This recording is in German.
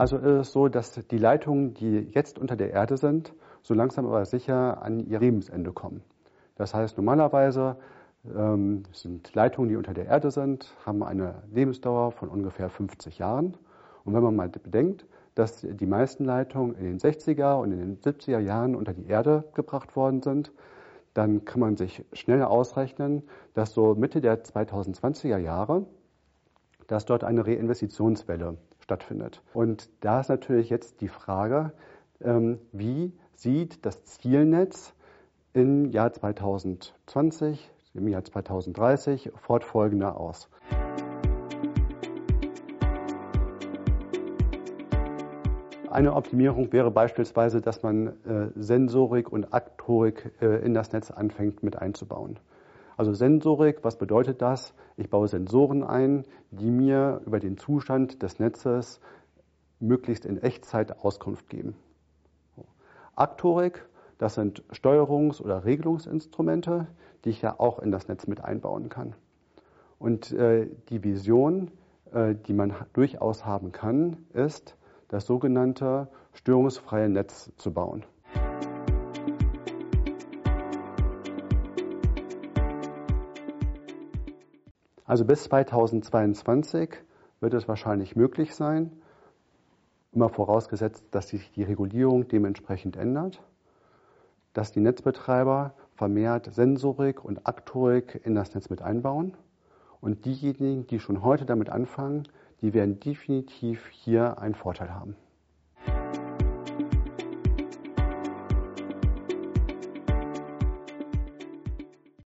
Also ist es so, dass die Leitungen, die jetzt unter der Erde sind, so langsam aber sicher an ihr Lebensende kommen. Das heißt, normalerweise ähm, sind Leitungen, die unter der Erde sind, haben eine Lebensdauer von ungefähr 50 Jahren. Und wenn man mal bedenkt, dass die meisten Leitungen in den 60er und in den 70er Jahren unter die Erde gebracht worden sind, dann kann man sich schnell ausrechnen, dass so Mitte der 2020er Jahre, dass dort eine Reinvestitionswelle stattfindet. Und da ist natürlich jetzt die Frage, ähm, wie sieht das Zielnetz im Jahr 2020, im Jahr 2030 fortfolgender aus. Eine Optimierung wäre beispielsweise, dass man äh, Sensorik und Aktorik äh, in das Netz anfängt mit einzubauen. Also Sensorik, was bedeutet das? Ich baue Sensoren ein, die mir über den Zustand des Netzes möglichst in Echtzeit Auskunft geben. Aktorik, das sind Steuerungs- oder Regelungsinstrumente, die ich ja auch in das Netz mit einbauen kann. Und äh, die Vision, äh, die man durchaus haben kann, ist, das sogenannte störungsfreie Netz zu bauen. Also bis 2022 wird es wahrscheinlich möglich sein, immer vorausgesetzt, dass sich die Regulierung dementsprechend ändert, dass die Netzbetreiber vermehrt Sensorik und Aktorik in das Netz mit einbauen. Und diejenigen, die schon heute damit anfangen, die werden definitiv hier einen Vorteil haben.